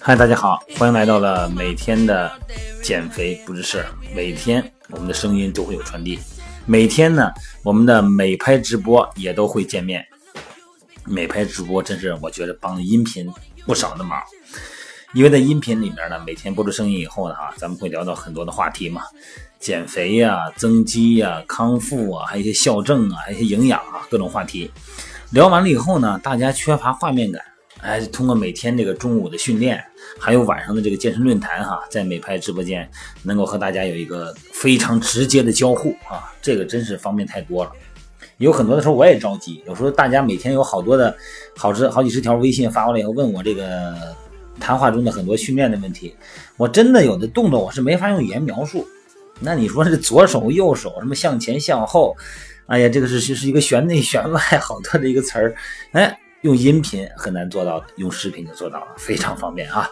嗨，大家好，欢迎来到了每天的减肥不是事儿。每天我们的声音都会有传递，每天呢，我们的美拍直播也都会见面。美拍直播真是我觉得帮音频不少的忙，因为在音频里面呢，每天播出声音以后呢，哈，咱们会聊到很多的话题嘛，减肥呀、增肌呀、康复啊，还有一些校正啊，还有一些营养啊，各种话题。聊完了以后呢，大家缺乏画面感，哎，通过每天这个中午的训练，还有晚上的这个健身论坛哈，在美拍直播间能够和大家有一个非常直接的交互啊，这个真是方便太多了。有很多的时候我也着急，有时候大家每天有好多的好十好几十条微信发过来以后问我这个谈话中的很多训练的问题，我真的有的动作我是没法用语言描述。那你说这左手右手什么向前向后？哎呀，这个是是是一个旋内旋外好多的一个词儿，哎，用音频很难做到的，用视频就做到了，非常方便啊！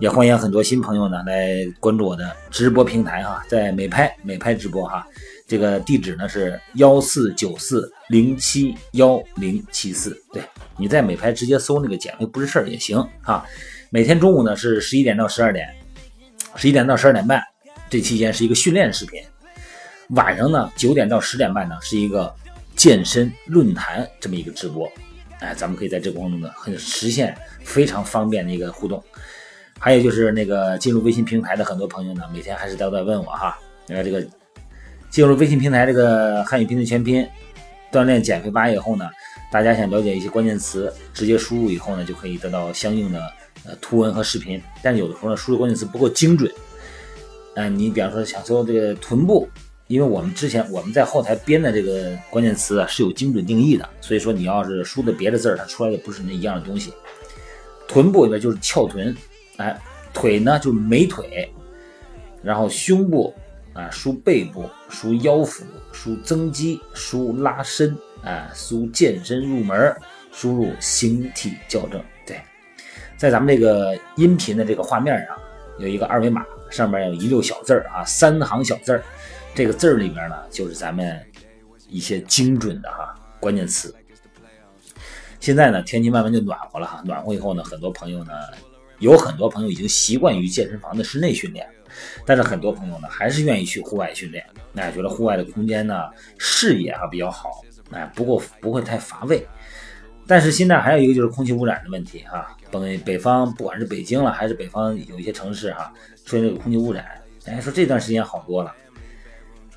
也欢迎很多新朋友呢来关注我的直播平台哈，在美拍美拍直播哈，这个地址呢是幺四九四零七幺零七四，对你在美拍直接搜那个减肥不是事儿也行哈。每天中午呢是十一点到十二点，十一点到十二点半，这期间是一个训练视频。晚上呢，九点到十点半呢，是一个健身论坛这么一个直播，哎，咱们可以在这过程中呢，很实现非常方便的一个互动。还有就是那个进入微信平台的很多朋友呢，每天还是都在问我哈，呃，这个进入微信平台这个汉语拼音全拼锻炼减肥吧以后呢，大家想了解一些关键词，直接输入以后呢，就可以得到相应的呃图文和视频。但有的时候呢，输入关键词不够精准，嗯，你比方说想搜这个臀部。因为我们之前我们在后台编的这个关键词啊是有精准定义的，所以说你要是输的别的字儿，它出来的不是那一样的东西。臀部里边就是翘臀，哎，腿呢就是美腿，然后胸部啊输背部，输腰腹，输增肌，输拉伸，啊输健身入门，输入形体校正。对，在咱们这个音频的这个画面上有一个二维码，上面有一溜小字儿啊，三行小字儿。这个字儿里面呢，就是咱们一些精准的哈关键词。现在呢，天气慢慢就暖和了哈，暖和以后呢，很多朋友呢，有很多朋友已经习惯于健身房的室内训练，但是很多朋友呢，还是愿意去户外训练。那，觉得户外的空间呢，视野啊比较好，哎，不过不会太乏味。但是现在还有一个就是空气污染的问题哈，北北方不管是北京了，还是北方有一些城市哈，出现这个空气污染，哎，说这段时间好多了。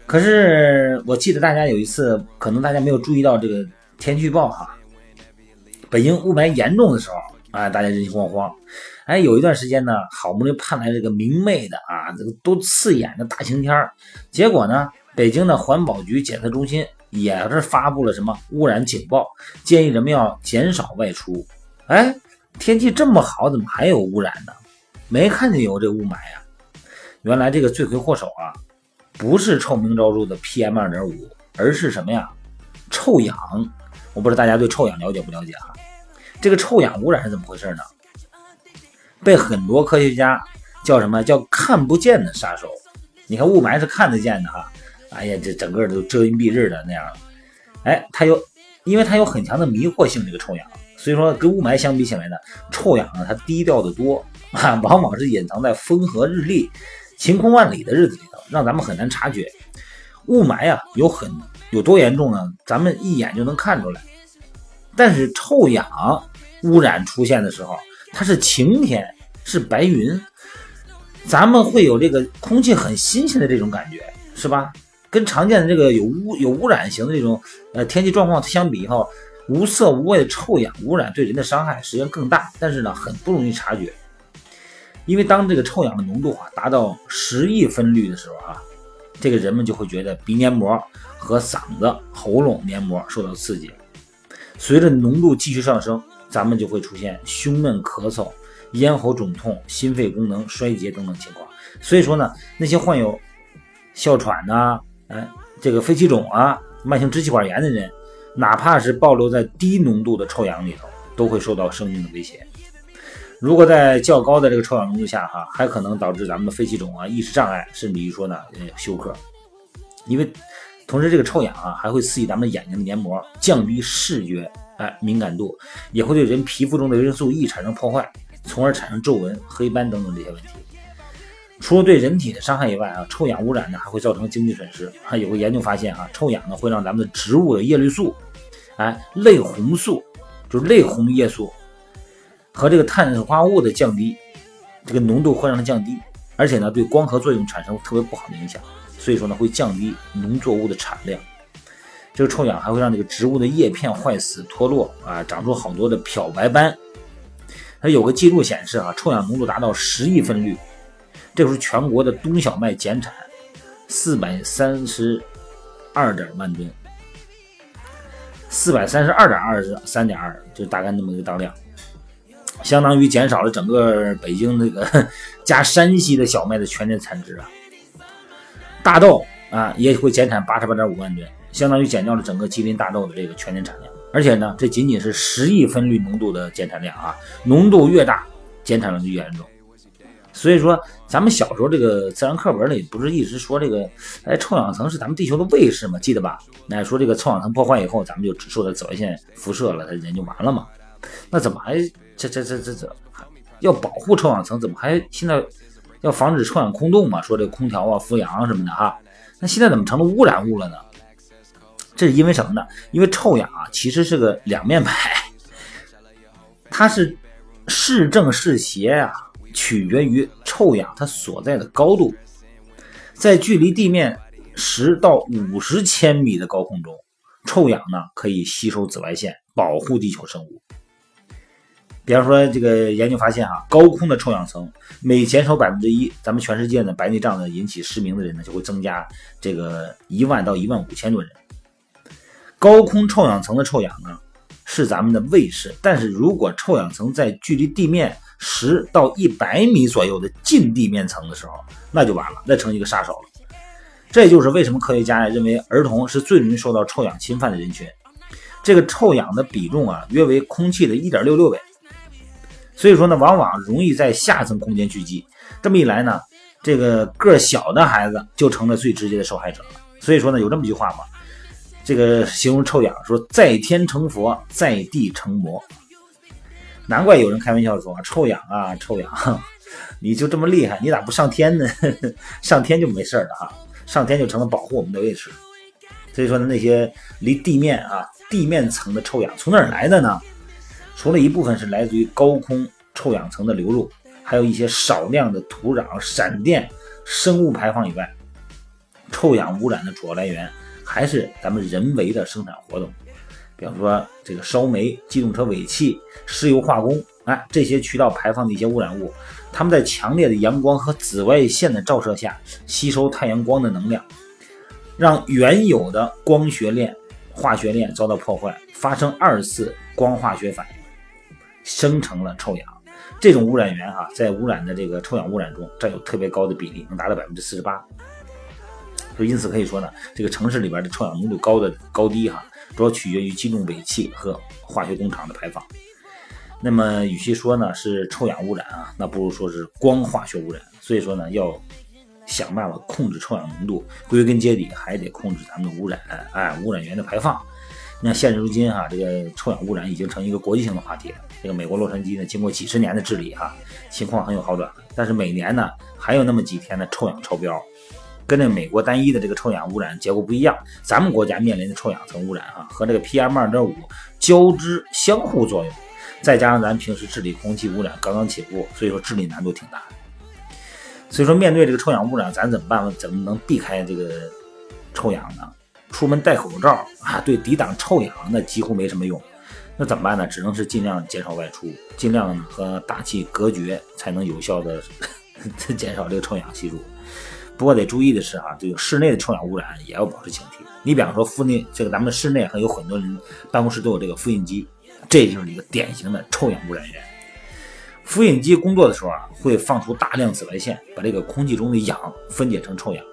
可是我记得大家有一次，可能大家没有注意到这个天气预报哈，北京雾霾严重的时候啊，大家人心惶惶。哎，有一段时间呢，好不容易盼来这个明媚的啊，这个多刺眼的大晴天儿，结果呢，北京的环保局检测中心也是发布了什么污染警报，建议人们要减少外出。哎，天气这么好，怎么还有污染呢？没看见有这雾霾啊？原来这个罪魁祸首啊！不是臭名昭著的 PM 二点五，而是什么呀？臭氧。我不知道大家对臭氧了解不了解哈？这个臭氧污染是怎么回事呢？被很多科学家叫什么叫看不见的杀手？你看雾霾是看得见的哈，哎呀，这整个都遮阴蔽日的那样。哎，它有，因为它有很强的迷惑性，这个臭氧，所以说跟雾霾相比起来呢，臭氧呢它低调的多啊，往往是隐藏在风和日丽、晴空万里的日子里头。让咱们很难察觉，雾霾啊有很有多严重呢？咱们一眼就能看出来。但是臭氧污染出现的时候，它是晴天，是白云，咱们会有这个空气很新鲜的这种感觉，是吧？跟常见的这个有污有污染型的这种呃天气状况相比以后，无色无味的臭氧污染对人的伤害实际上更大，但是呢很不容易察觉。因为当这个臭氧的浓度啊达到十亿分率的时候啊，这个人们就会觉得鼻黏膜和嗓子、喉咙黏膜受到刺激。随着浓度继续上升，咱们就会出现胸闷、咳嗽、咽喉肿痛、心肺功能衰竭等等情况。所以说呢，那些患有哮喘呐、哎这个肺气肿啊、慢性支气管炎的人，哪怕是暴露在低浓度的臭氧里头，都会受到生命的威胁。如果在较高的这个臭氧浓度下，哈，还可能导致咱们的肺气肿啊、意识障碍，甚至于说呢，呃，休克。因为同时这个臭氧啊，还会刺激咱们眼睛的黏膜，降低视觉哎，敏感度，也会对人皮肤中的维生素 E 产生破坏，从而产生皱纹、黑斑等等这些问题。除了对人体的伤害以外啊，臭氧污染呢还会造成经济损失。还有个研究发现啊，臭氧呢会让咱们的植物的叶绿素，哎，类红素，就是类红叶素和这个碳水化物的降低，这个浓度会让它降低，而且呢对光合作用产生特别不好的影响。所以说呢会降低农作物的产量。这个臭氧还会让这个植物的叶片坏死脱落啊，长出好多的漂白斑。它有个记录显示啊，臭氧浓度达到十亿分率。这时候全国的冬小麦减产四百三十二点万吨，四百三十二点二三点二，就大概那么一个当量，相当于减少了整个北京这个 加山西的小麦的全年产值啊。大豆啊也会减产八十八点五万吨，相当于减掉了整个吉林大豆的这个全年产量。而且呢，这仅仅是十亿分率浓度的减产量啊，浓度越大，减产量就越严重。所以说，咱们小时候这个自然课本里不是一直说这个，哎，臭氧层是咱们地球的卫士嘛，记得吧？那说这个臭氧层破坏以后，咱们就只受到紫外线辐射了，它人就完了嘛。那怎么还这这这这这要保护臭氧层？怎么还现在要防止臭氧空洞嘛？说这空调啊、扶阳什么的哈。那现在怎么成了污染物了呢？这是因为什么呢？因为臭氧啊，其实是个两面派，它是是正是邪呀。取决于臭氧它所在的高度，在距离地面十到五十千米的高空中，臭氧呢可以吸收紫外线，保护地球生物。比方说，这个研究发现哈，高空的臭氧层每减少百分之一，咱们全世界呢白内障呢引起失明的人呢就会增加这个一万到一万五千多人。高空臭氧层的臭氧呢是咱们的卫士，但是如果臭氧层在距离地面十到一百米左右的近地面层的时候，那就完了，那成一个杀手了。这就是为什么科学家认为儿童是最容易受到臭氧侵犯的人群。这个臭氧的比重啊，约为空气的一点六六倍。所以说呢，往往容易在下层空间聚集。这么一来呢，这个个小的孩子就成了最直接的受害者了。所以说呢，有这么一句话嘛，这个形容臭氧说：“在天成佛，在地成魔。”难怪有人开玩笑说：“臭氧啊，臭氧，你就这么厉害，你咋不上天呢？上天就没事了哈，上天就成了保护我们的卫士。所以说呢，那些离地面啊地面层的臭氧从哪儿来的呢？除了一部分是来自于高空臭氧层的流入，还有一些少量的土壤、闪电、生物排放以外，臭氧污染的主要来源还是咱们人为的生产活动。”比方说，这个烧煤、机动车尾气、石油化工，哎，这些渠道排放的一些污染物，它们在强烈的阳光和紫外线的照射下，吸收太阳光的能量，让原有的光学链、化学链遭到破坏，发生二次光化学反应，生成了臭氧。这种污染源哈，在污染的这个臭氧污染中占有特别高的比例，能达到百分之四十八。就因此可以说呢，这个城市里边的臭氧浓度高的高低哈。主要取决于机动尾气和化学工厂的排放。那么，与其说呢是臭氧污染啊，那不如说是光化学污染。所以说呢，要想办法控制臭氧浓度，归根结底还得控制咱们的污染，哎，污染源的排放。那现如今哈，这个臭氧污染已经成一个国际性的话题了。这个美国洛杉矶呢，经过几十年的治理哈，情况很有好转。但是每年呢，还有那么几天的臭氧超标。跟这美国单一的这个臭氧污染结构不一样，咱们国家面临的臭氧层污染啊，和这个 PM 二点五交织相互作用，再加上咱平时治理空气污染刚刚起步，所以说治理难度挺大。所以说面对这个臭氧污染，咱怎么办？怎么能避开这个臭氧呢？出门戴口罩啊，对抵挡臭氧那几乎没什么用。那怎么办呢？只能是尽量减少外出，尽量和大气隔绝，才能有效的 减少这个臭氧吸入。不过得注意的是啊，这个室内的臭氧污染也要保持警惕。你比方说，附近这个咱们室内还有很多人办公室都有这个复印机，这就是一个典型的臭氧污染源。复印机工作的时候啊，会放出大量紫外线，把这个空气中的氧分解成臭氧。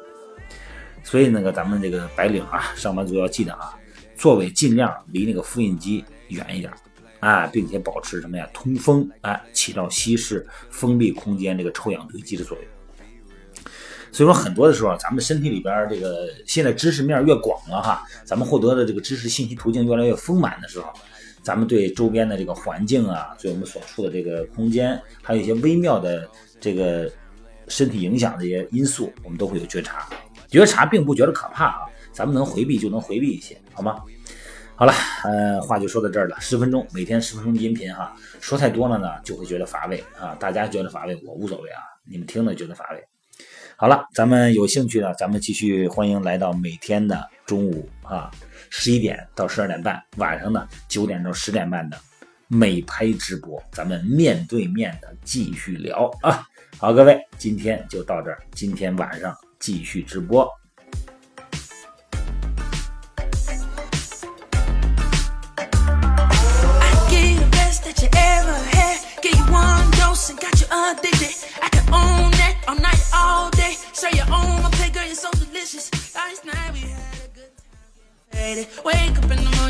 所以那个咱们这个白领啊，上班族要记得啊，座位尽量离那个复印机远一点啊，并且保持什么呀，通风，哎，起到稀释、封闭空间这个臭氧堆积的作用。所以说，很多的时候，咱们身体里边这个现在知识面越广了哈，咱们获得的这个知识信息途径越来越丰满的时候，咱们对周边的这个环境啊，对我们所处的这个空间，还有一些微妙的这个身体影响的一些因素，我们都会有觉察。觉察并不觉得可怕啊，咱们能回避就能回避一些，好吗？好了，呃，话就说到这儿了。十分钟，每天十分钟音频哈，说太多了呢，就会觉得乏味啊。大家觉得乏味，我无所谓啊。你们听了觉得乏味。好了，咱们有兴趣的，咱们继续欢迎来到每天的中午啊，十一点到十二点半，晚上呢九点到十点半的美拍直播，咱们面对面的继续聊啊。好，各位，今天就到这儿，今天晚上继续直播。addicted. I can own that all night, all day. Say your own my play, girl, you're so delicious. Last night we had a good time. Wake up in the morning.